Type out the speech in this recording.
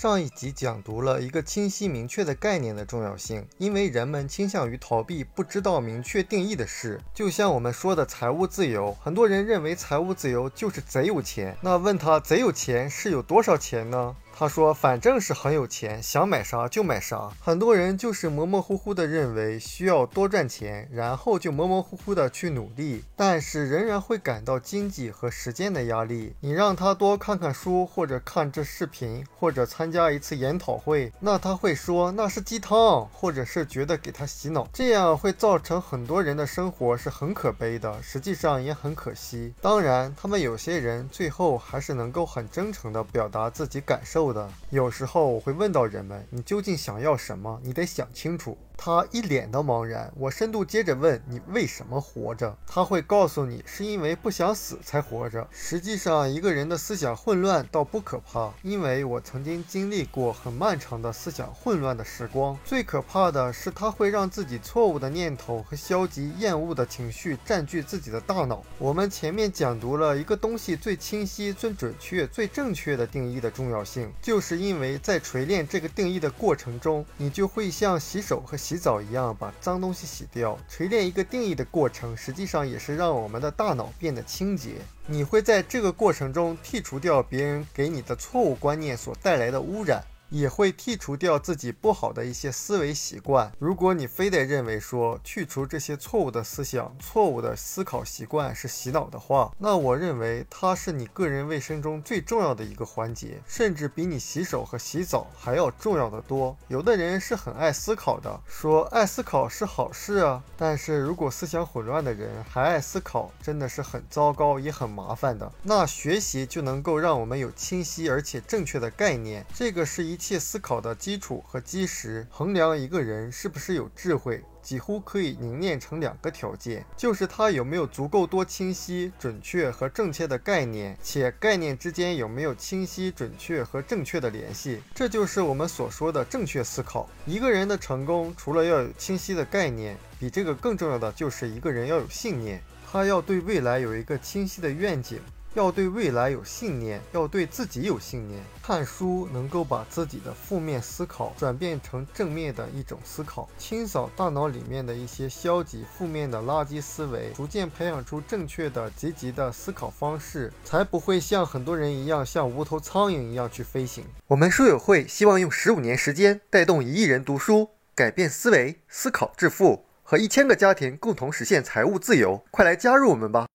上一集讲读了一个清晰明确的概念的重要性，因为人们倾向于逃避不知道明确定义的事。就像我们说的财务自由，很多人认为财务自由就是贼有钱。那问他贼有钱是有多少钱呢？他说：“反正是很有钱，想买啥就买啥。”很多人就是模模糊糊的认为需要多赚钱，然后就模模糊糊的去努力，但是仍然会感到经济和时间的压力。你让他多看看书，或者看这视频，或者参加一次研讨会，那他会说那是鸡汤，或者是觉得给他洗脑，这样会造成很多人的生活是很可悲的，实际上也很可惜。当然，他们有些人最后还是能够很真诚的表达自己感受。有时候我会问到人们：“你究竟想要什么？你得想清楚。”他一脸的茫然。我深度接着问：“你为什么活着？”他会告诉你：“是因为不想死才活着。”实际上，一个人的思想混乱倒不可怕，因为我曾经经历过很漫长的思想混乱的时光。最可怕的是，他会让自己错误的念头和消极厌恶的情绪占据自己的大脑。我们前面讲读了一个东西最清晰、最准确、最正确的定义的重要性。就是因为在锤炼这个定义的过程中，你就会像洗手和洗澡一样把脏东西洗掉。锤炼一个定义的过程，实际上也是让我们的大脑变得清洁。你会在这个过程中剔除掉别人给你的错误观念所带来的污染。也会剔除掉自己不好的一些思维习惯。如果你非得认为说去除这些错误的思想、错误的思考习惯是洗脑的话，那我认为它是你个人卫生中最重要的一个环节，甚至比你洗手和洗澡还要重要的多。有的人是很爱思考的，说爱思考是好事啊。但是如果思想混乱的人还爱思考，真的是很糟糕也很麻烦的。那学习就能够让我们有清晰而且正确的概念，这个是一。一切思考的基础和基石，衡量一个人是不是有智慧，几乎可以凝练成两个条件，就是他有没有足够多清晰、准确和正确的概念，且概念之间有没有清晰、准确和正确的联系。这就是我们所说的正确思考。一个人的成功，除了要有清晰的概念，比这个更重要的就是一个人要有信念，他要对未来有一个清晰的愿景。要对未来有信念，要对自己有信念。看书能够把自己的负面思考转变成正面的一种思考，清扫大脑里面的一些消极、负面的垃圾思维，逐渐培养出正确的、积极的思考方式，才不会像很多人一样，像无头苍蝇一样去飞行。我们书友会希望用十五年时间带动一亿人读书，改变思维，思考致富，和一千个家庭共同实现财务自由。快来加入我们吧！